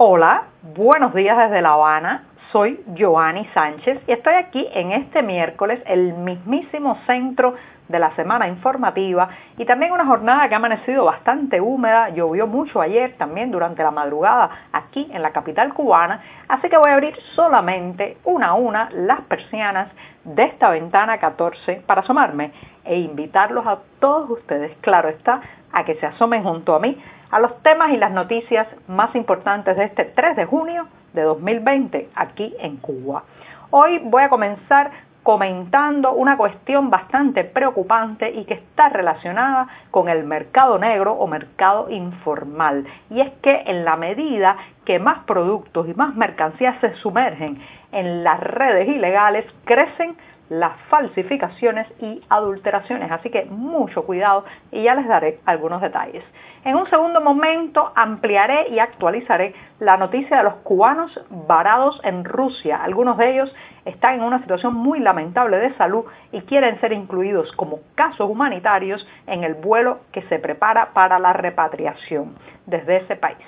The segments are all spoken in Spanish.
Hola, buenos días desde La Habana. Soy Joanny Sánchez y estoy aquí en este miércoles, el mismísimo centro de la semana informativa y también una jornada que ha amanecido bastante húmeda, llovió mucho ayer también durante la madrugada aquí en la capital cubana, así que voy a abrir solamente una a una las persianas de esta ventana 14 para asomarme e invitarlos a todos ustedes, claro está, a que se asomen junto a mí a los temas y las noticias más importantes de este 3 de junio de 2020 aquí en Cuba. Hoy voy a comenzar comentando una cuestión bastante preocupante y que está relacionada con el mercado negro o mercado informal. Y es que en la medida que más productos y más mercancías se sumergen en las redes ilegales, crecen las falsificaciones y adulteraciones. Así que mucho cuidado y ya les daré algunos detalles. En un segundo momento ampliaré y actualizaré la noticia de los cubanos varados en Rusia. Algunos de ellos están en una situación muy lamentable de salud y quieren ser incluidos como casos humanitarios en el vuelo que se prepara para la repatriación desde ese país.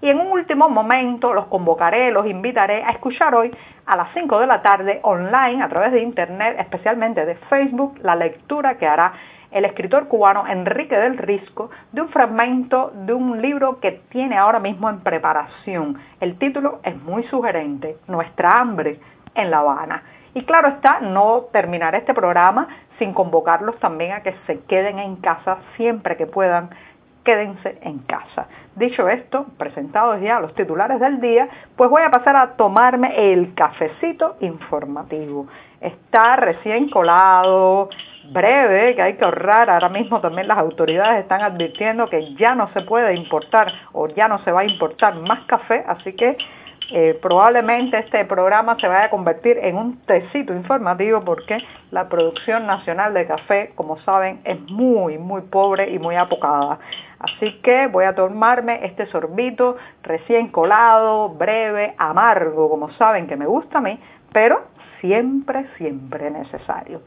Y en un último momento los convocaré, los invitaré a escuchar hoy a las 5 de la tarde online a través de internet, especialmente de Facebook, la lectura que hará el escritor cubano Enrique del Risco de un fragmento de un libro que tiene ahora mismo en preparación. El título es muy sugerente, Nuestra hambre en La Habana. Y claro está, no terminaré este programa sin convocarlos también a que se queden en casa siempre que puedan quédense en casa. Dicho esto, presentados ya los titulares del día, pues voy a pasar a tomarme el cafecito informativo. Está recién colado, breve, que hay que ahorrar. Ahora mismo también las autoridades están advirtiendo que ya no se puede importar o ya no se va a importar más café, así que eh, probablemente este programa se vaya a convertir en un tecito informativo porque la producción nacional de café, como saben, es muy, muy pobre y muy apocada. Así que voy a tomarme este sorbito recién colado, breve, amargo, como saben que me gusta a mí, pero siempre, siempre necesario.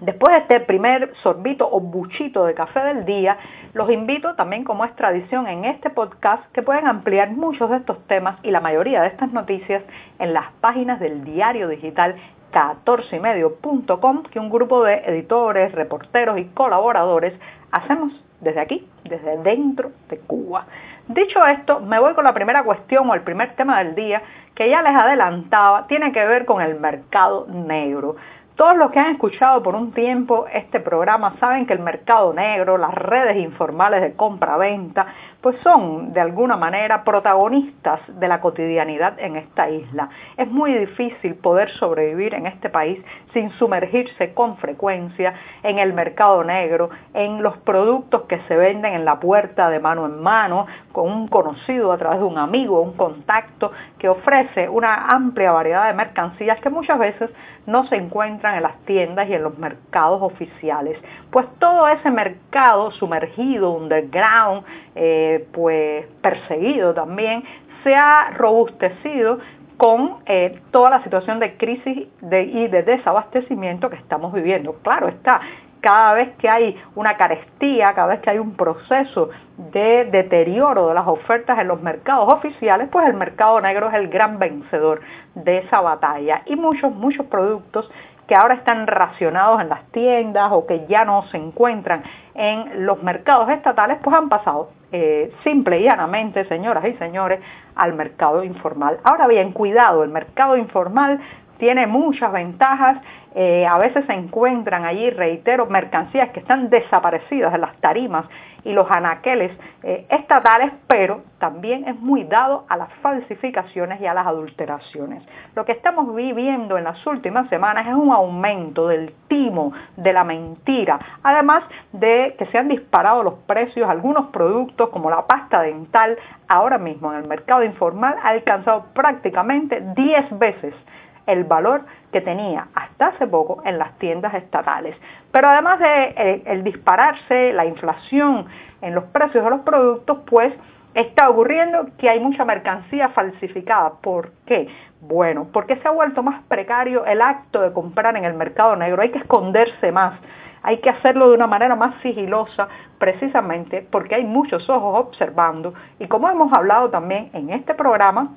Después de este primer sorbito o buchito de café del día, los invito también como es tradición en este podcast que pueden ampliar muchos de estos temas y la mayoría de estas noticias en las páginas del diario digital 14ymedio.com que un grupo de editores, reporteros y colaboradores hacemos desde aquí, desde dentro de Cuba. Dicho esto, me voy con la primera cuestión o el primer tema del día que ya les adelantaba, tiene que ver con el mercado negro. Todos los que han escuchado por un tiempo este programa saben que el mercado negro, las redes informales de compra-venta, pues son de alguna manera protagonistas de la cotidianidad en esta isla. Es muy difícil poder sobrevivir en este país sin sumergirse con frecuencia en el mercado negro, en los productos que se venden en la puerta de mano en mano, con un conocido a través de un amigo, un contacto que ofrece una amplia variedad de mercancías que muchas veces no se encuentran en las tiendas y en los mercados oficiales. Pues todo ese mercado sumergido, underground, eh, pues perseguido también, se ha robustecido con eh, toda la situación de crisis y de desabastecimiento que estamos viviendo. Claro está, cada vez que hay una carestía, cada vez que hay un proceso de deterioro de las ofertas en los mercados oficiales, pues el mercado negro es el gran vencedor de esa batalla. Y muchos, muchos productos que ahora están racionados en las tiendas o que ya no se encuentran en los mercados estatales, pues han pasado eh, simple y llanamente, señoras y señores, al mercado informal. Ahora bien, cuidado, el mercado informal tiene muchas ventajas eh, a veces se encuentran allí, reitero, mercancías que están desaparecidas de las tarimas y los anaqueles eh, estatales, pero también es muy dado a las falsificaciones y a las adulteraciones. Lo que estamos viviendo en las últimas semanas es un aumento del timo, de la mentira, además de que se han disparado los precios, algunos productos como la pasta dental, ahora mismo en el mercado informal ha alcanzado prácticamente 10 veces el valor que tenía hasta hace poco en las tiendas estatales. Pero además de eh, el dispararse, la inflación en los precios de los productos, pues está ocurriendo que hay mucha mercancía falsificada. ¿Por qué? Bueno, porque se ha vuelto más precario el acto de comprar en el mercado negro, hay que esconderse más hay que hacerlo de una manera más sigilosa precisamente porque hay muchos ojos observando y como hemos hablado también en este programa,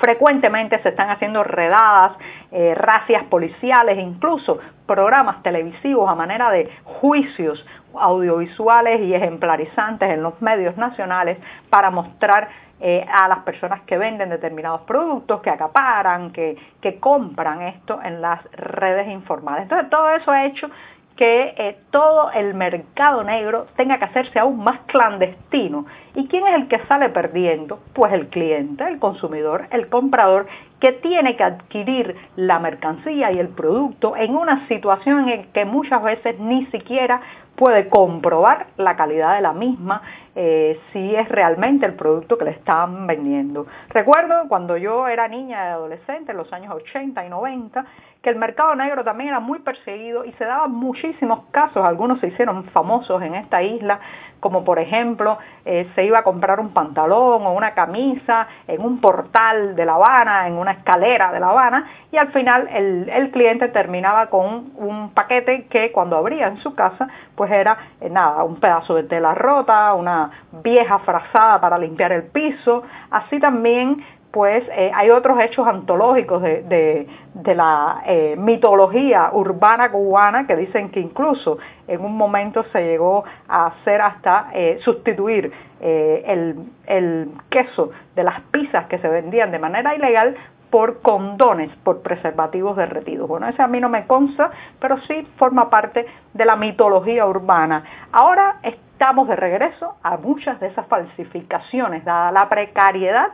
frecuentemente se están haciendo redadas, eh, racias policiales, incluso programas televisivos a manera de juicios audiovisuales y ejemplarizantes en los medios nacionales para mostrar eh, a las personas que venden determinados productos, que acaparan, que, que compran esto en las redes informales. Entonces todo eso ha hecho que eh, todo el mercado negro tenga que hacerse aún más clandestino. ¿Y quién es el que sale perdiendo? Pues el cliente, el consumidor, el comprador, que tiene que adquirir la mercancía y el producto en una situación en que muchas veces ni siquiera puede comprobar la calidad de la misma, eh, si es realmente el producto que le están vendiendo. Recuerdo cuando yo era niña y adolescente, en los años 80 y 90, que el mercado negro también era muy perseguido y se daban muchísimos casos, algunos se hicieron famosos en esta isla, como por ejemplo eh, se iba a comprar un pantalón o una camisa en un portal de La Habana, en una escalera de La Habana, y al final el, el cliente terminaba con un paquete que cuando abría en su casa, pues era eh, nada, un pedazo de tela rota, una vieja frazada para limpiar el piso, así también pues eh, hay otros hechos antológicos de, la eh, mitología urbana cubana que dicen que incluso en un momento se llegó a hacer hasta sustituir el, el queso de las pizzas que se vendían de manera ilegal por condones, por preservativos derretidos. Bueno, ese a mí no me consta, pero sí forma parte de la mitología urbana. Ahora estamos de regreso a muchas de esas falsificaciones, dada la precariedad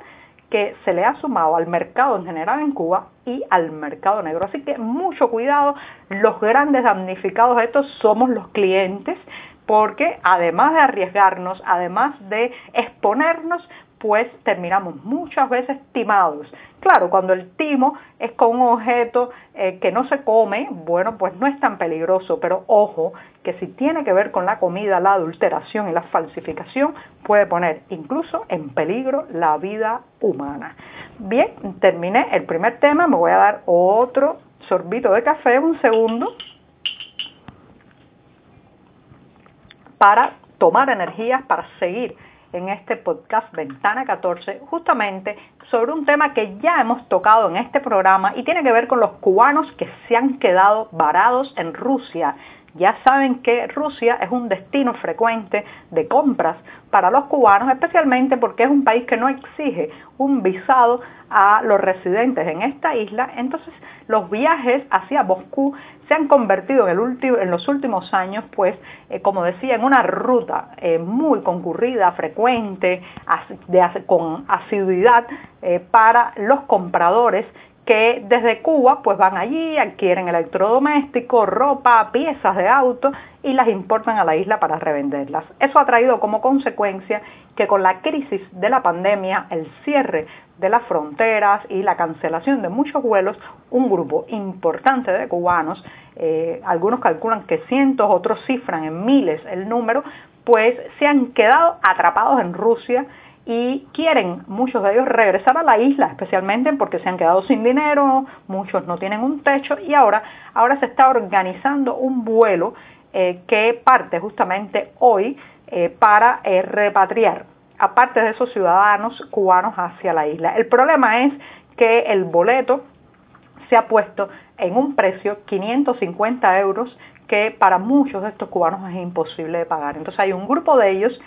que se le ha sumado al mercado en general en Cuba y al mercado negro. Así que mucho cuidado, los grandes damnificados de estos somos los clientes, porque además de arriesgarnos, además de exponernos, pues terminamos muchas veces timados. Claro, cuando el timo es con un objeto eh, que no se come, bueno, pues no es tan peligroso, pero ojo, que si tiene que ver con la comida, la adulteración y la falsificación, puede poner incluso en peligro la vida humana. Bien, terminé el primer tema, me voy a dar otro sorbito de café, un segundo, para tomar energías, para seguir en este podcast Ventana 14 justamente sobre un tema que ya hemos tocado en este programa y tiene que ver con los cubanos que se han quedado varados en Rusia. Ya saben que Rusia es un destino frecuente de compras para los cubanos, especialmente porque es un país que no exige un visado a los residentes en esta isla. Entonces, los viajes hacia Moscú se han convertido en, los últimos años, pues, eh, como decía, en una ruta eh, muy concurrida, frecuente, con asiduidad eh, para los compradores que desde Cuba pues van allí, adquieren electrodomésticos, ropa, piezas de auto y las importan a la isla para revenderlas. Eso ha traído como consecuencia que con la crisis de la pandemia, el cierre de las fronteras y la cancelación de muchos vuelos, un grupo importante de cubanos, eh, algunos calculan que cientos, otros cifran en miles el número, pues se han quedado atrapados en Rusia y quieren muchos de ellos regresar a la isla, especialmente porque se han quedado sin dinero, muchos no tienen un techo y ahora, ahora se está organizando un vuelo eh, que parte justamente hoy eh, para repatriar aparte de esos ciudadanos cubanos hacia la isla. El problema es que el boleto se ha puesto en un precio 550 euros que para muchos de estos cubanos es imposible de pagar. Entonces hay un grupo de ellos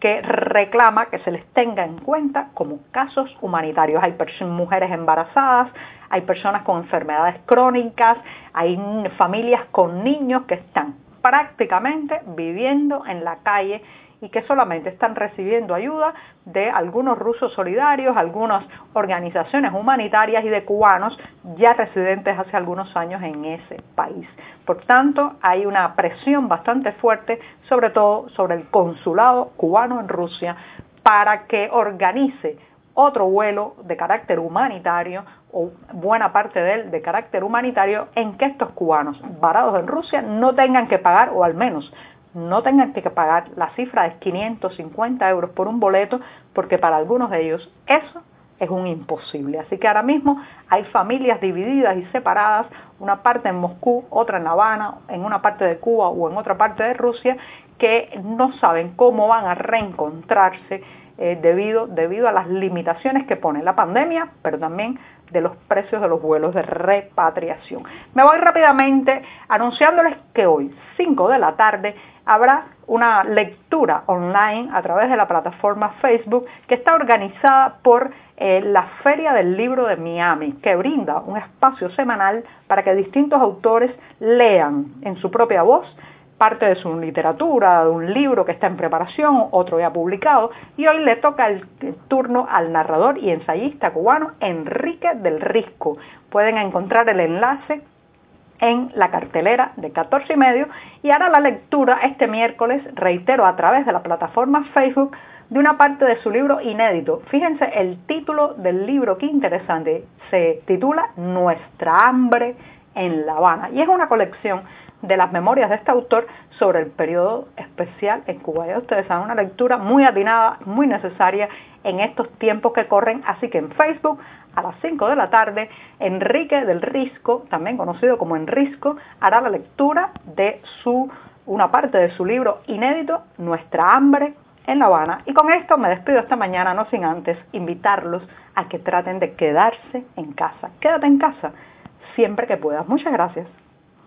que reclama que se les tenga en cuenta como casos humanitarios. Hay mujeres embarazadas, hay personas con enfermedades crónicas, hay familias con niños que están prácticamente viviendo en la calle y que solamente están recibiendo ayuda de algunos rusos solidarios, algunas organizaciones humanitarias y de cubanos ya residentes hace algunos años en ese país. Por tanto, hay una presión bastante fuerte, sobre todo sobre el consulado cubano en Rusia, para que organice otro vuelo de carácter humanitario o buena parte de él de carácter humanitario en que estos cubanos varados en Rusia no tengan que pagar o al menos no tengan que pagar la cifra de 550 euros por un boleto, porque para algunos de ellos eso es un imposible. Así que ahora mismo hay familias divididas y separadas, una parte en Moscú, otra en La Habana, en una parte de Cuba o en otra parte de Rusia, que no saben cómo van a reencontrarse eh, debido, debido a las limitaciones que pone la pandemia, pero también de los precios de los vuelos de repatriación. Me voy rápidamente anunciándoles que hoy, 5 de la tarde, habrá una lectura online a través de la plataforma Facebook que está organizada por eh, la Feria del Libro de Miami, que brinda un espacio semanal para que distintos autores lean en su propia voz parte de su literatura, de un libro que está en preparación, otro ya publicado, y hoy le toca el turno al narrador y ensayista cubano Enrique del Risco. Pueden encontrar el enlace en la cartelera de 14 y medio y hará la lectura este miércoles, reitero, a través de la plataforma Facebook de una parte de su libro inédito. Fíjense el título del libro, qué interesante, se titula Nuestra hambre en La Habana y es una colección de las memorias de este autor sobre el periodo especial en Cuba. Ya ustedes saben, una lectura muy atinada, muy necesaria en estos tiempos que corren, así que en Facebook a las 5 de la tarde, Enrique del Risco, también conocido como Enrisco, hará la lectura de su una parte de su libro inédito, Nuestra hambre en La Habana. Y con esto me despido esta mañana, no sin antes invitarlos a que traten de quedarse en casa. Quédate en casa siempre que puedas. Muchas gracias.